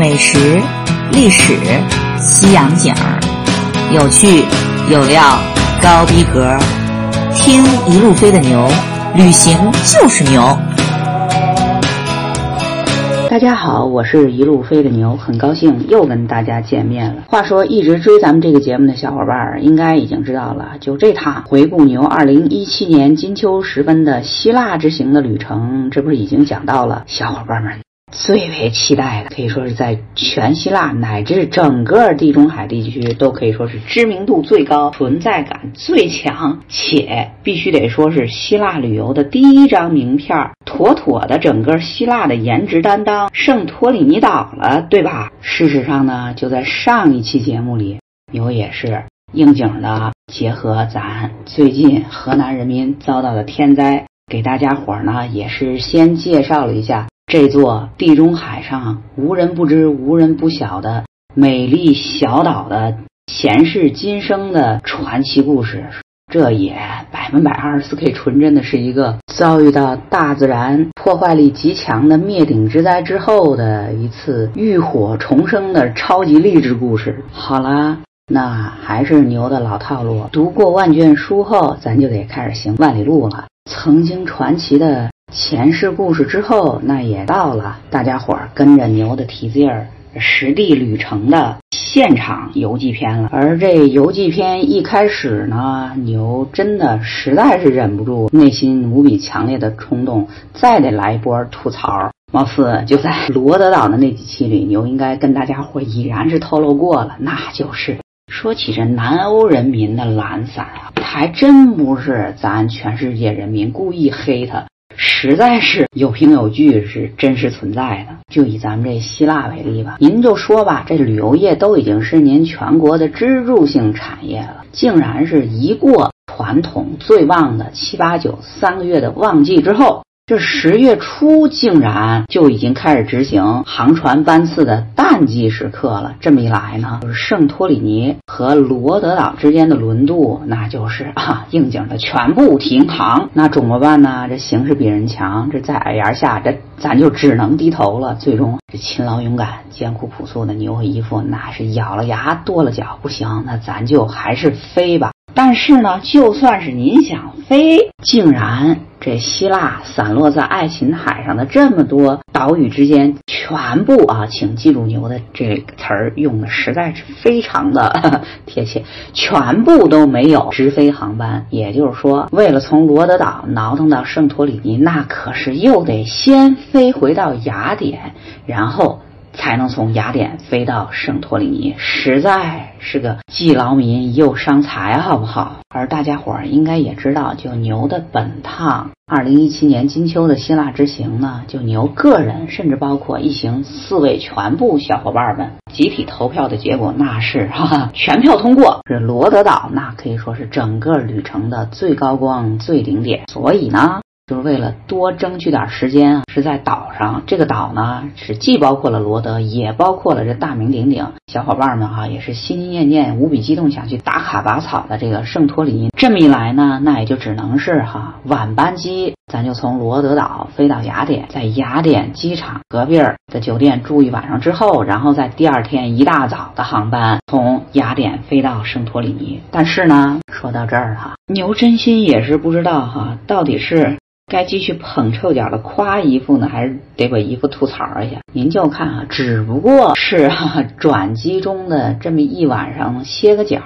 美食、历史、西洋景儿，有趣有料，高逼格，听一路飞的牛，旅行就是牛。大家好，我是一路飞的牛，很高兴又跟大家见面了。话说，一直追咱们这个节目的小伙伴儿，应该已经知道了，就这趟回顾牛二零一七年金秋时分的希腊之行的旅程，这不是已经讲到了？小伙伴们。最为期待的，可以说是在全希腊乃至整个地中海地区都可以说是知名度最高、存在感最强，且必须得说是希腊旅游的第一张名片，妥妥的整个希腊的颜值担当——圣托里尼岛了，对吧？事实上呢，就在上一期节目里，牛也是应景的，结合咱最近河南人民遭到的天灾，给大家伙儿呢也是先介绍了一下。这座地中海上无人不知、无人不晓的美丽小岛的前世今生的传奇故事，这也百分百二十四 K 纯真的是一个遭遇到大自然破坏力极强的灭顶之灾之后的一次浴火重生的超级励志故事。好啦，那还是牛的老套路，读过万卷书后，咱就得开始行万里路了。曾经传奇的。前世故事之后，那也到了大家伙儿跟着牛的蹄子印儿实地旅程的现场游记篇了。而这游记篇一开始呢，牛真的实在是忍不住内心无比强烈的冲动，再得来一波吐槽。貌似就在罗德岛的那几期里，牛应该跟大家伙已然是透露过了，那就是说起这南欧人民的懒散啊，还真不是咱全世界人民故意黑他。实在是有凭有据，是真实存在的。就以咱们这希腊为例吧，您就说吧，这旅游业都已经是您全国的支柱性产业了，竟然是一过传统最旺的七八九三个月的旺季之后。这十月初竟然就已经开始执行航船班次的淡季时刻了。这么一来呢，就是圣托里尼和罗德岛之间的轮渡，那就是啊应景的全部停航。那怎么办呢？这形势比人强，这在矮檐下，这咱就只能低头了。最终，这勤劳勇敢、艰苦朴素的牛和姨夫，那是咬了牙跺了脚，不行，那咱就还是飞吧。但是呢，就算是您想飞，竟然这希腊散落在爱琴海上的这么多岛屿之间，全部啊，请记住牛的这个词儿用的实在是非常的 贴切，全部都没有直飞航班。也就是说，为了从罗德岛挠腾到圣托里尼，那可是又得先飞回到雅典，然后。才能从雅典飞到圣托里尼，实在是个既劳民又伤财，好不好？而大家伙儿应该也知道，就牛的本趟二零一七年金秋的希腊之行呢，就牛个人，甚至包括一行四位全部小伙伴们集体投票的结果，那是哈哈全票通过，是罗德岛，那可以说是整个旅程的最高光、最顶点。所以呢。就是为了多争取点时间，是在岛上。这个岛呢，是既包括了罗德，也包括了这大名鼎鼎小伙伴们哈，也是心心念念、无比激动想去打卡拔草的这个圣托里尼。这么一来呢，那也就只能是哈晚班机，咱就从罗德岛飞到雅典，在雅典机场隔壁的酒店住一晚上之后，然后在第二天一大早的航班从雅典飞到圣托里尼。但是呢，说到这儿哈，牛真心也是不知道哈，到底是。该继续捧臭脚的夸姨夫呢，还是得把姨夫吐槽一下？您就看啊，只不过是哈转机中的这么一晚上歇个脚，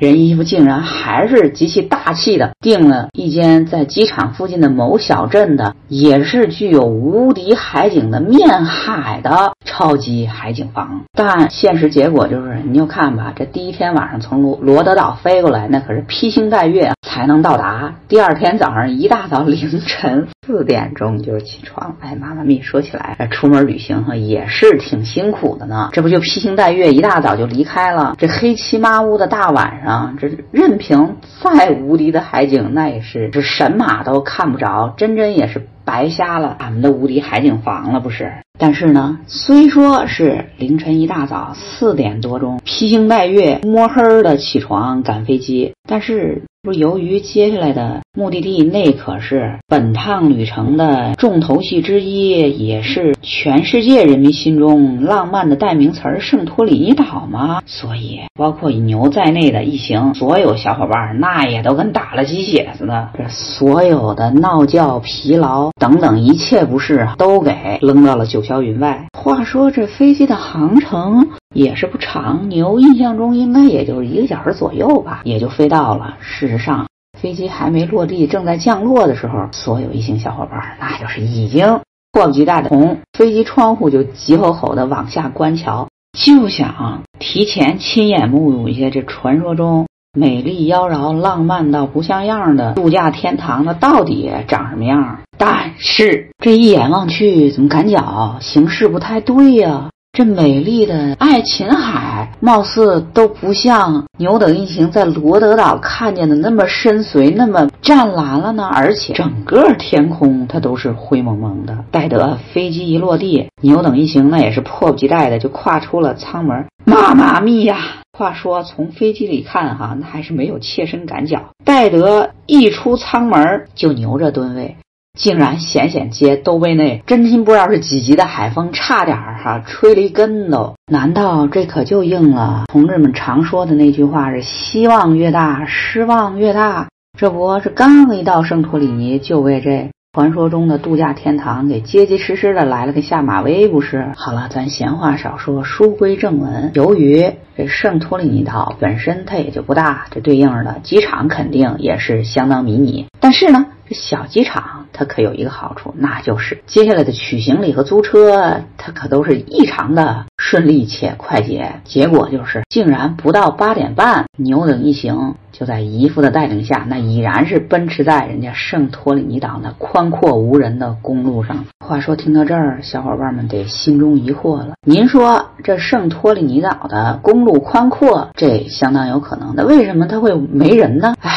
人姨父竟然还是极其大气的订了一间在机场附近的某小镇的，也是具有无敌海景的面海的超级海景房。但现实结果就是，你就看吧，这第一天晚上从罗罗德岛飞过来，那可是披星戴月才能到达。第二天早上一大早凌晨。晨四点钟就起床，哎，妈妈咪，说起来，出门旅行哈也是挺辛苦的呢。这不就披星戴月，一大早就离开了。这黑漆麻乌的大晚上，这任凭再无敌的海景，那也是这神马都看不着，真真也是白瞎了俺们的无敌海景房了，不是？但是呢，虽说是凌晨一大早四点多钟，披星戴月、摸黑的起床赶飞机，但是。不，由于接下来的目的地那可是本趟旅程的重头戏之一，也是全世界人民心中浪漫的代名词——圣托里尼岛嘛。所以，包括以牛在内的一行所有小伙伴，那也都跟打了鸡血似的。这所有的闹觉、疲劳等等一切不适，都给扔到了九霄云外。话说，这飞机的航程。也是不长，牛印象中应该也就是一个小时左右吧，也就飞到了。事实上，飞机还没落地，正在降落的时候，所有一行小伙伴那就是已经迫不及待的从飞机窗户就急吼吼的往下观瞧，就想提前亲眼目睹一下这传说中美丽妖娆、浪漫到不像样的度假天堂，那到底长什么样？但是这一眼望去，怎么感觉形势不太对呀？这美丽的爱琴海，貌似都不像牛等一行在罗德岛看见的那么深邃、那么湛蓝了呢。而且整个天空它都是灰蒙蒙的。待得飞机一落地，牛等一行那也是迫不及待的就跨出了舱门。妈妈咪呀！话说从飞机里看哈，那还是没有切身感觉。待得一出舱门，就牛着吨位。竟然险险接都被那真心不知道是几级的海风差点儿哈吹了一跟头。难道这可就应了同志们常说的那句话是希望越大失望越大？这不是刚一到圣托里尼就为这传说中的度假天堂给结结实实的来了个下马威不是？好了，咱闲话少说，书归正文。由于这圣托里尼岛本身它也就不大，这对应的机场肯定也是相当迷你。但是呢。这小机场它可有一个好处，那就是接下来的取行李和租车，它可都是异常的顺利且快捷。结果就是，竟然不到八点半，牛等一行就在姨父的带领下，那已然是奔驰在人家圣托里尼岛那宽阔无人的公路上。话说，听到这儿，小伙伴们得心中疑惑了：您说这圣托里尼岛的公路宽阔，这相当有可能，那为什么它会没人呢？唉。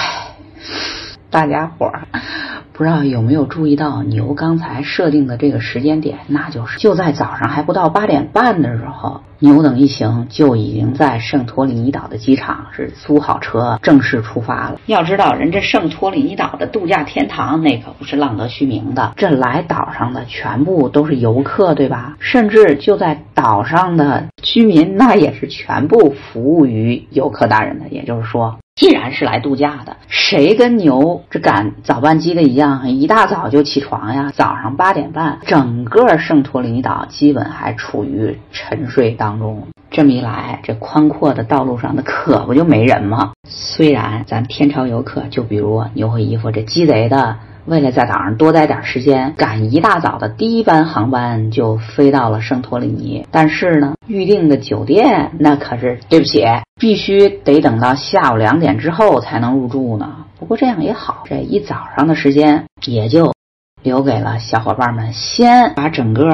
大家伙儿不知道有没有注意到牛刚才设定的这个时间点，那就是就在早上还不到八点半的时候，牛等一行就已经在圣托里尼岛的机场是租好车正式出发了。要知道，人这圣托里尼岛的度假天堂那可不是浪得虚名的，这来岛上的全部都是游客，对吧？甚至就在岛上的居民，那也是全部服务于游客大人的。也就是说。既然是来度假的，谁跟牛这赶早班机的一样，一大早就起床呀？早上八点半，整个圣托里尼岛基本还处于沉睡当中。这么一来，这宽阔的道路上，那可不就没人吗？虽然咱天朝游客，就比如牛和衣服这鸡贼的。为了在岛上多待点时间，赶一大早的第一班航班就飞到了圣托里尼。但是呢，预定的酒店那可是对不起，必须得等到下午两点之后才能入住呢。不过这样也好，这一早上的时间也就留给了小伙伴们，先把整个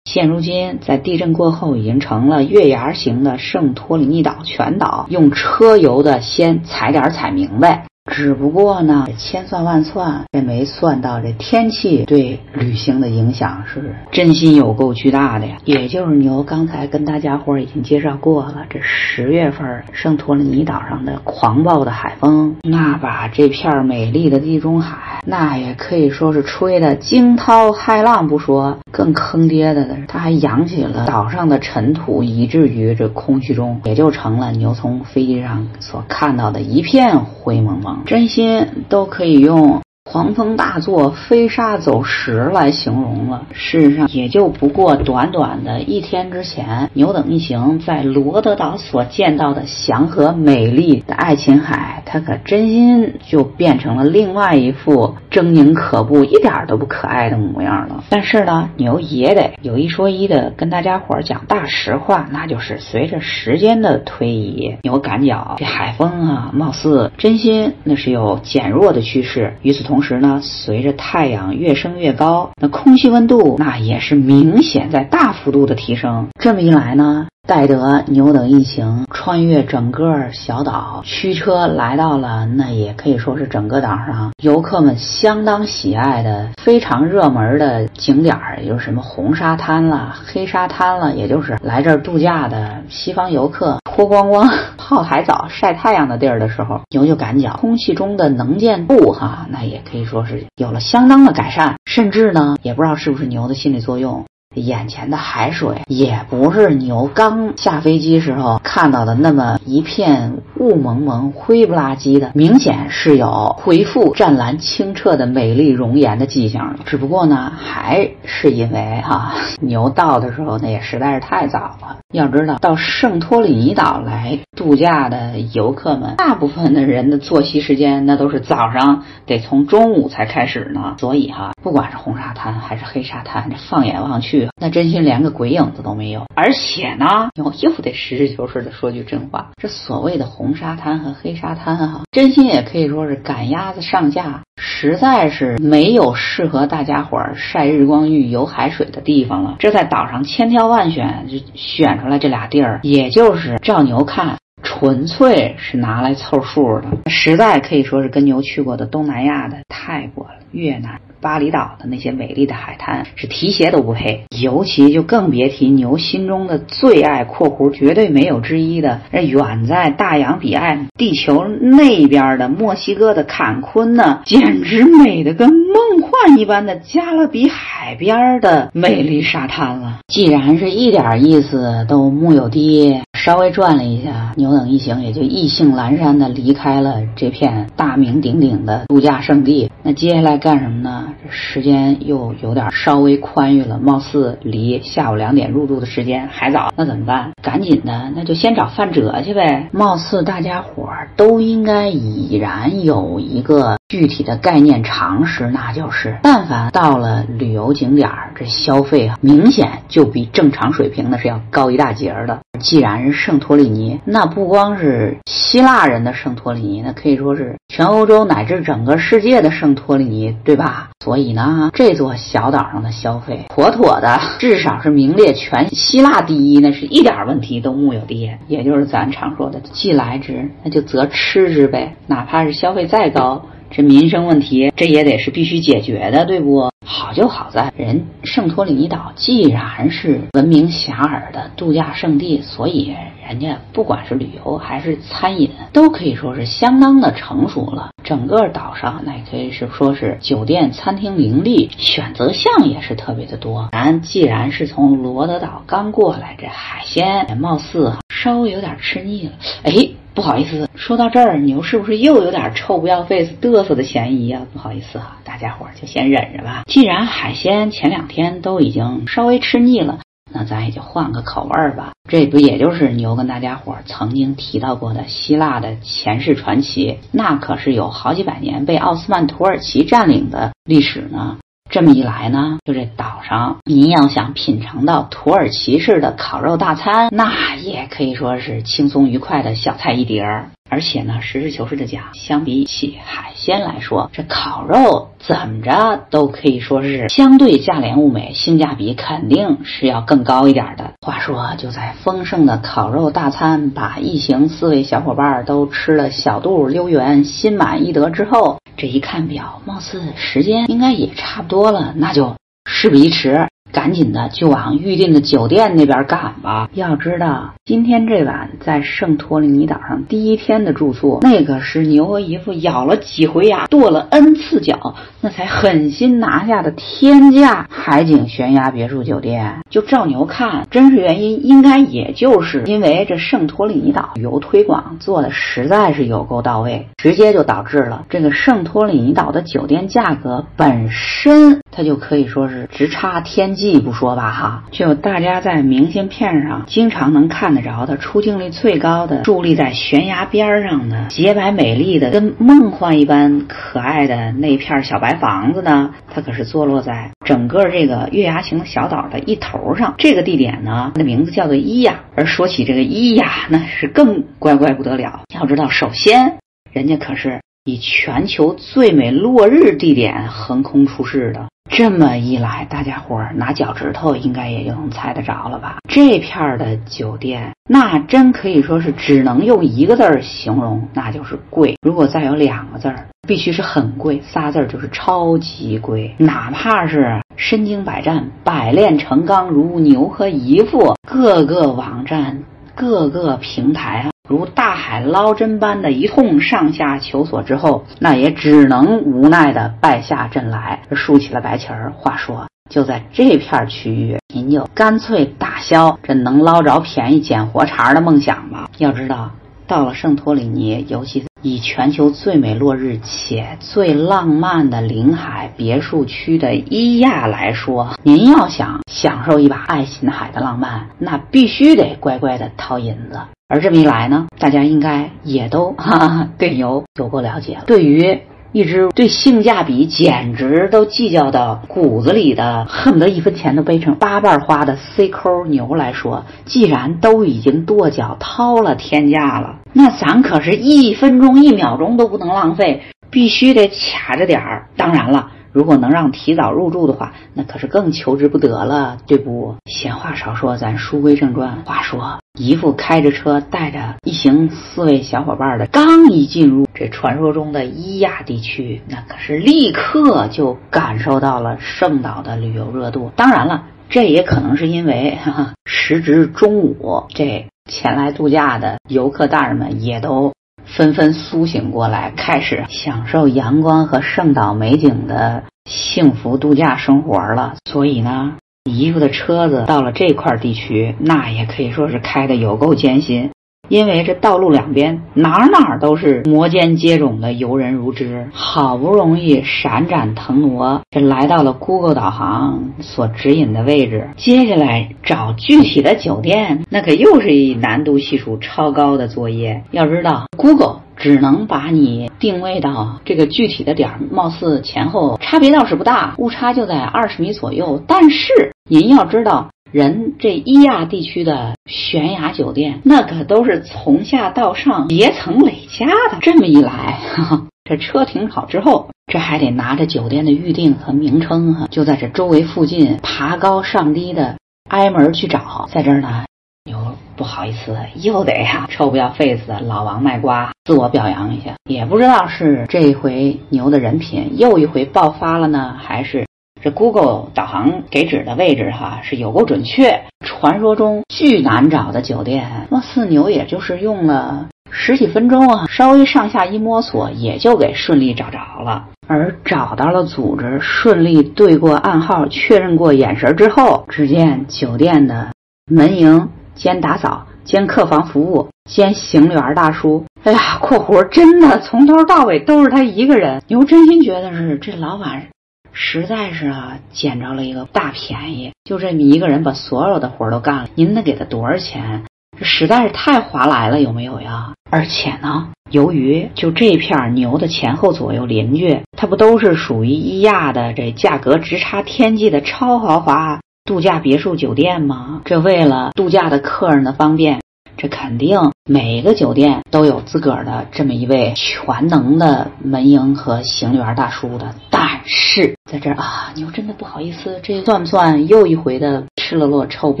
现如今在地震过后已经成了月牙形的圣托里尼岛全岛用车游的先踩点踩明白。只不过呢，千算万算，也没算到这天气对旅行的影响是真心有够巨大的呀。也就是牛刚才跟大家伙已经介绍过了，这十月份圣托里尼岛上的狂暴的海风，那把这片美丽的地中海，那也可以说是吹得惊涛骇浪不说，更坑爹的是，它还扬起了岛上的尘土，以至于这空气中也就成了牛从飞机上所看到的一片灰蒙蒙。真心都可以用。狂风大作，飞沙走石来形容了。事实上，也就不过短短的一天之前，牛等一行在罗德岛所见到的祥和美丽的爱琴海，它可真心就变成了另外一副狰狞可怖、一点都不可爱的模样了。但是呢，牛也得有一说一的跟大家伙儿讲大实话，那就是随着时间的推移，牛感觉这海风啊，貌似真心那是有减弱的趋势。与此同同时呢，随着太阳越升越高，那空气温度那也是明显在大幅度的提升。这么一来呢，戴德牛等一行穿越整个小岛，驱车来到了那也可以说是整个岛上游客们相当喜爱的非常热门的景点儿，也就是什么红沙滩了、黑沙滩了，也就是来这儿度假的西方游客脱光光泡海澡、晒太阳的地儿的时候，牛就感觉空气中的能见度哈，那也可以说是有了相当的改善，甚至呢，也不知道是不是牛的心理作用。眼前的海水也不是牛刚下飞机时候看到的那么一片雾蒙蒙、灰不拉几的，明显是有恢复湛蓝清澈的美丽容颜的迹象了。只不过呢，还是因为哈牛到的时候那也实在是太早了。要知道，到圣托里尼岛来度假的游客们，大部分的人的作息时间那都是早上得从中午才开始呢。所以哈，不管是红沙滩还是黑沙滩，这放眼望去。那真心连个鬼影子都没有，而且呢，又又得实事求是的说句真话，这所谓的红沙滩和黑沙滩哈，真心也可以说是赶鸭子上架，实在是没有适合大家伙儿晒日光浴、游海水的地方了。这在岛上千挑万选，就选出来这俩地儿，也就是照牛看，纯粹是拿来凑数的，实在可以说是跟牛去过的东南亚的泰国、越南。巴厘岛的那些美丽的海滩是提鞋都不配，尤其就更别提牛心中的最爱（括弧绝对没有之一的）那远在大洋彼岸、地球那边的墨西哥的坎昆呢，简直美得跟梦幻一般的加勒比海边的美丽沙滩了。既然是一点意思都木有的。稍微转了一下，牛等一行也就意兴阑珊的离开了这片大名鼎鼎的度假胜地。那接下来干什么呢？时间又有点稍微宽裕了，貌似离下午两点入住的时间还早。那怎么办？赶紧的，那就先找范哲去呗。貌似大家伙都应该已然有一个具体的概念常识，那就是，但凡到了旅游景点儿，这消费啊，明显就比正常水平那是要高一大截儿的。既然是圣托里尼，那不光是希腊人的圣托里尼，那可以说是全欧洲乃至整个世界的圣托里尼，对吧？所以呢，这座小岛上的消费妥妥的，至少是名列全希腊第一，那是一点问题都木有的。也就是咱常说的，既来之，那就则吃之呗。哪怕是消费再高，这民生问题，这也得是必须解决的，对不？好就好在人圣托里尼岛既然是闻名遐迩的度假胜地，所以人家不管是旅游还是餐饮，都可以说是相当的成熟了。整个岛上那也可以是说是酒店、餐厅林立，选择项也是特别的多。咱既然是从罗德岛刚过来，这海鲜貌似稍微有点吃腻了。哎。不好意思，说到这儿，牛是不是又有点臭不要 face 嘚瑟的嫌疑啊？不好意思啊，大家伙儿就先忍着吧。既然海鲜前两天都已经稍微吃腻了，那咱也就换个口味儿吧。这不也就是牛跟大家伙儿曾经提到过的希腊的前世传奇？那可是有好几百年被奥斯曼土耳其占领的历史呢。这么一来呢，就这岛上，您要想品尝到土耳其式的烤肉大餐，那也可以说是轻松愉快的小菜一碟儿。而且呢，实事求是的讲，相比起海鲜来说，这烤肉怎么着都可以说是相对价廉物美，性价比肯定是要更高一点的。话说，就在丰盛的烤肉大餐把一行四位小伙伴都吃了小肚溜圆、心满意得之后，这一看表，貌似时间应该也差不多了，那就事不宜迟。赶紧的就往预定的酒店那边赶吧。要知道，今天这晚在圣托里尼岛上第一天的住宿，那可是牛和姨夫咬了几回牙、跺了 n 次脚，那才狠心拿下的天价海景悬崖别墅酒店。就照牛看，真实原因应该也就是因为这圣托里尼岛旅游推广做的实在是有够到位，直接就导致了这个圣托里尼岛的酒店价格本身，它就可以说是直插天。记不说吧哈，就大家在明信片上经常能看得着的，出镜率最高的，伫立在悬崖边上的洁白美丽的，跟梦幻一般可爱的那片小白房子呢，它可是坐落在整个这个月牙形小岛的一头上。这个地点呢，它的名字叫做伊亚。而说起这个伊亚，那是更乖乖不得了。要知道，首先人家可是。以全球最美落日地点横空出世的。这么一来，大家伙儿拿脚趾头应该也就能猜得着了吧？这片儿的酒店，那真可以说是只能用一个字儿形容，那就是贵。如果再有两个字儿，必须是很贵，仨字儿就是超级贵。哪怕是身经百战、百炼成钢如牛和姨父，各个网站、各个平台。如大海捞针般的一通上下求索之后，那也只能无奈的败下阵来，竖起了白旗儿。话说，就在这片区域，您就干脆打消这能捞着便宜捡活茬的梦想吧。要知道，到了圣托里尼，尤其以全球最美落日且最浪漫的临海别墅区的伊亚来说，您要想享受一把爱琴海的浪漫，那必须得乖乖的掏银子。而这么一来呢，大家应该也都 哈哈对牛有过了解了。对于一只对性价比简直都计较到骨子里的，恨不得一分钱都背成八瓣花的 C 抠牛来说，既然都已经跺脚掏了天价了，那咱可是一分钟一秒钟都不能浪费，必须得卡着点儿。当然了。如果能让提早入住的话，那可是更求之不得了，对不？闲话少说，咱书归正传。话说，姨父开着车带着一行四位小伙伴儿的，刚一进入这传说中的伊亚地区，那可是立刻就感受到了圣岛的旅游热度。当然了，这也可能是因为哈哈，时值中午，这前来度假的游客大人们也都。纷纷苏醒过来，开始享受阳光和圣岛美景的幸福度假生活了。所以呢，姨夫的车子到了这块地区，那也可以说是开的有够艰辛。因为这道路两边哪哪儿都是摩肩接踵的游人如织，好不容易闪展腾挪，这来到了 Google 导航所指引的位置。接下来找具体的酒店，那可又是一难度系数超高的作业。要知道，Google 只能把你定位到这个具体的点儿，貌似前后差别倒是不大，误差就在二十米左右。但是您要知道。人这伊亚地区的悬崖酒店，那可都是从下到上叠层累加的。这么一来，这车停好之后，这还得拿着酒店的预订和名称哈，就在这周围附近爬高上低的挨门去找。在这儿呢，又不好意思，又得呀，臭不要 face 的老王卖瓜，自我表扬一下。也不知道是这回牛的人品又一回爆发了呢，还是？Google 导航给指的位置哈是有够准确，传说中巨难找的酒店，那四牛也就是用了十几分钟啊，稍微上下一摸索，也就给顺利找着了。而找到了组织，顺利对过暗号，确认过眼神之后，只见酒店的门营兼打扫兼客房服务兼行李员大叔，哎呀，括弧真的从头到尾都是他一个人。牛真心觉得是这老板。实在是啊，捡着了一个大便宜，就这么一个人把所有的活都干了。您得给他多少钱？这实在是太划来了，有没有呀？而且呢，由于就这片牛的前后左右邻居，它不都是属于一亚的这价格直插天际的超豪华度假别墅酒店吗？这为了度假的客人的方便。这肯定每个酒店都有自个儿的这么一位全能的门营和行李员大叔的，但是在这儿啊，牛真的不好意思，这算不算又一回的吃了落臭不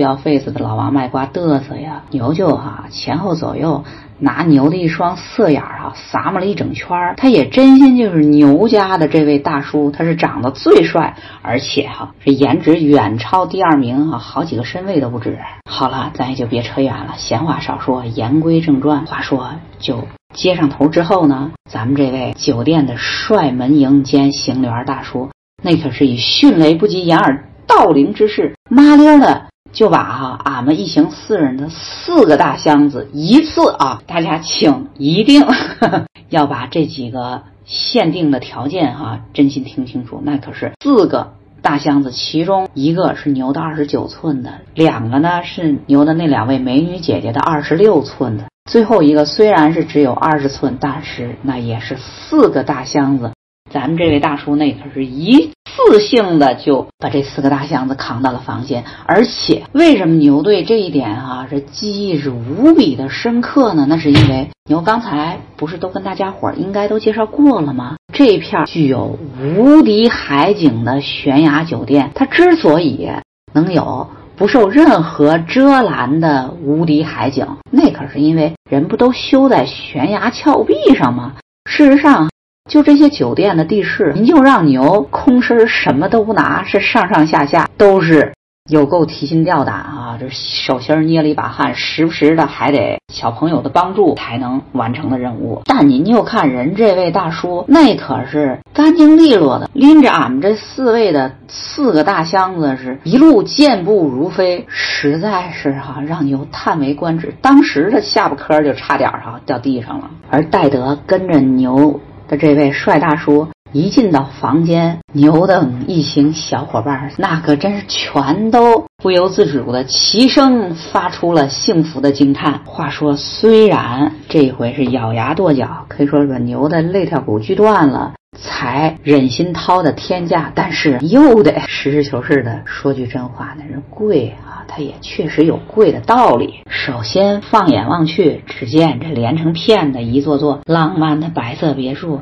要 face 的老王卖瓜嘚瑟呀？牛就哈前后左右。拿牛的一双色眼儿啊，撒么了一整圈儿。他也真心就是牛家的这位大叔，他是长得最帅，而且哈这颜值远超第二名啊，好几个身位都不止。好了，咱也就别扯远了，闲话少说，言归正传。话说就接上头之后呢，咱们这位酒店的帅门营兼行李员大叔，那可是以迅雷不及掩耳盗铃之势，麻溜的。就把哈俺们一行四人的四个大箱子一次啊，大家请一定 要把这几个限定的条件哈，真心听清楚，那可是四个大箱子，其中一个是牛的二十九寸的，两个呢是牛的那两位美女姐姐的二十六寸的，最后一个虽然是只有二十寸，但是那也是四个大箱子，咱们这位大叔那可是一次性的就把这四个大箱子扛到了房间，而且为什么牛对这一点啊，这记忆是无比的深刻呢？那是因为牛刚才不是都跟大家伙儿应该都介绍过了吗？这片具有无敌海景的悬崖酒店，它之所以能有不受任何遮拦的无敌海景，那可是因为人不都修在悬崖峭壁上吗？事实上。就这些酒店的地势，您就让牛空身什么都不拿，是上上下下都是有够提心吊胆啊！这手心捏了一把汗，时不时的还得小朋友的帮助才能完成的任务。但您就看人这位大叔，那可是干净利落的，拎着俺们这四位的四个大箱子，是一路健步如飞，实在是哈让牛叹为观止。当时的下巴颏就差点哈掉地上了。而戴德跟着牛。的这位帅大叔一进到房间，牛等一行小伙伴那可真是全都不由自主的齐声发出了幸福的惊叹。话说，虽然这回是咬牙跺脚，可以说是把牛的肋条骨锯断了，才忍心掏的天价，但是又得实事求是的说句真话，那是贵啊，它也确实有贵的道理。首先，放眼望去，只见这连成片的一座座浪漫的白色别墅。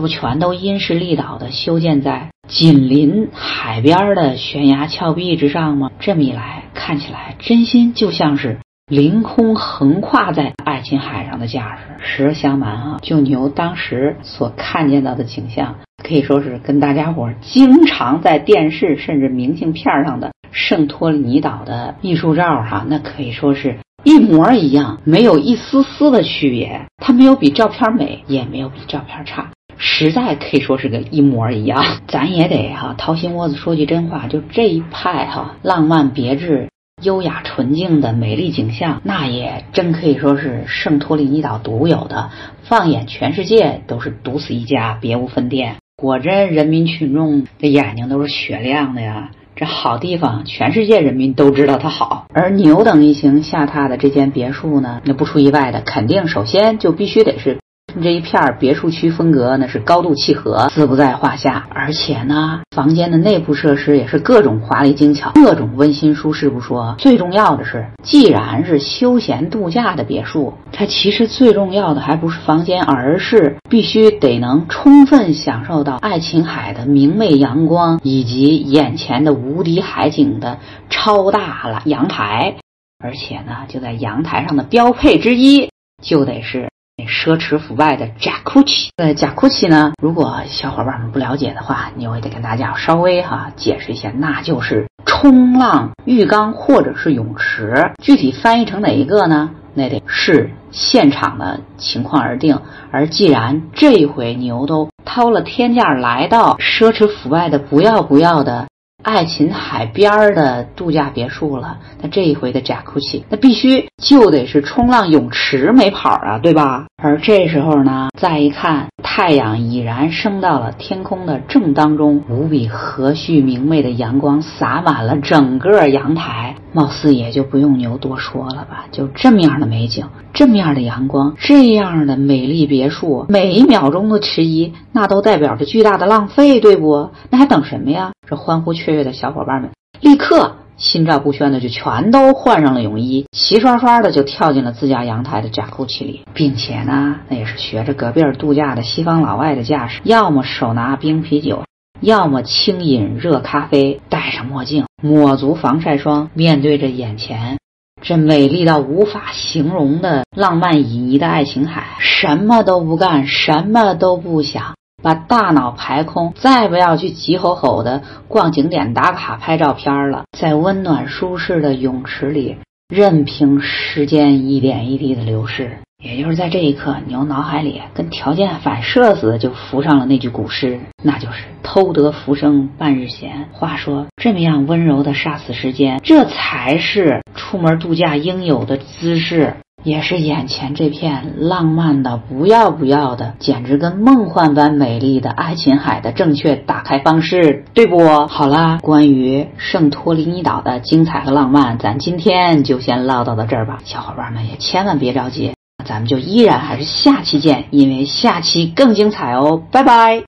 它不全都因势利导的修建在紧邻海边的悬崖峭壁之上吗？这么一来，看起来真心就像是凌空横跨在爱琴海上的架势。实不相瞒啊，就牛当时所看见到的景象，可以说是跟大家伙经常在电视甚至明信片上的圣托里尼岛的艺术照哈，那可以说是一模一样，没有一丝丝的区别。它没有比照片美，也没有比照片差。实在可以说是个一模一样，咱也得哈掏心窝子说句真话，就这一派哈浪漫别致、优雅纯净的美丽景象，那也真可以说是圣托里尼岛独有的。放眼全世界都是独此一家，别无分店。果真人民群众的眼睛都是雪亮的呀！这好地方，全世界人民都知道它好。而牛等一行下榻的这间别墅呢，那不出意外的，肯定首先就必须得是。这一片别墅区风格那是高度契合，自不在话下。而且呢，房间的内部设施也是各种华丽精巧，各种温馨舒适不说，最重要的是，既然是休闲度假的别墅，它其实最重要的还不是房间，而是必须得能充分享受到爱琴海的明媚阳光以及眼前的无敌海景的超大了阳台。而且呢，就在阳台上的标配之一，就得是。奢侈腐败的 Jacuzzi，呃，Jacuzzi 呢？如果小伙伴们不了解的话，你也得跟大家稍微哈解释一下，那就是冲浪浴缸或者是泳池。具体翻译成哪一个呢？那得是现场的情况而定。而既然这一回牛都掏了天价来到奢侈腐败的不要不要的。爱琴海边儿的度假别墅了，那这一回的贾库奇，那必须就得是冲浪泳池没跑啊，对吧？而这时候呢，再一看，太阳已然升到了天空的正当中，无比和煦明媚的阳光洒满了整个阳台，貌似也就不用牛多说了吧？就这么样的美景，这么样的阳光，这样的美丽别墅，每一秒钟的迟疑，那都代表着巨大的浪费，对不？那还等什么呀？这欢呼雀跃的小伙伴们，立刻心照不宣的就全都换上了泳衣，齐刷刷的就跳进了自家阳台的甲库器里，并且呢，那也是学着隔壁度假的西方老外的架势，要么手拿冰啤酒，要么轻饮热咖啡，戴上墨镜，抹足防晒霜，面对着眼前这美丽到无法形容的浪漫旖旎的爱琴海，什么都不干，什么都不想。把大脑排空，再不要去急吼吼的逛景点、打卡、拍照片了，在温暖舒适的泳池里，任凭时间一点一滴的流逝。也就是在这一刻，牛脑海里跟条件反射似的就浮上了那句古诗，那就是“偷得浮生半日闲”。话说，这么样温柔的杀死时间，这才是出门度假应有的姿势。也是眼前这片浪漫的不要不要的，简直跟梦幻般美丽的爱琴海的正确打开方式，对不？好啦，关于圣托里尼岛的精彩和浪漫，咱今天就先唠叨到这儿吧。小伙伴们也千万别着急，咱们就依然还是下期见，因为下期更精彩哦。拜拜。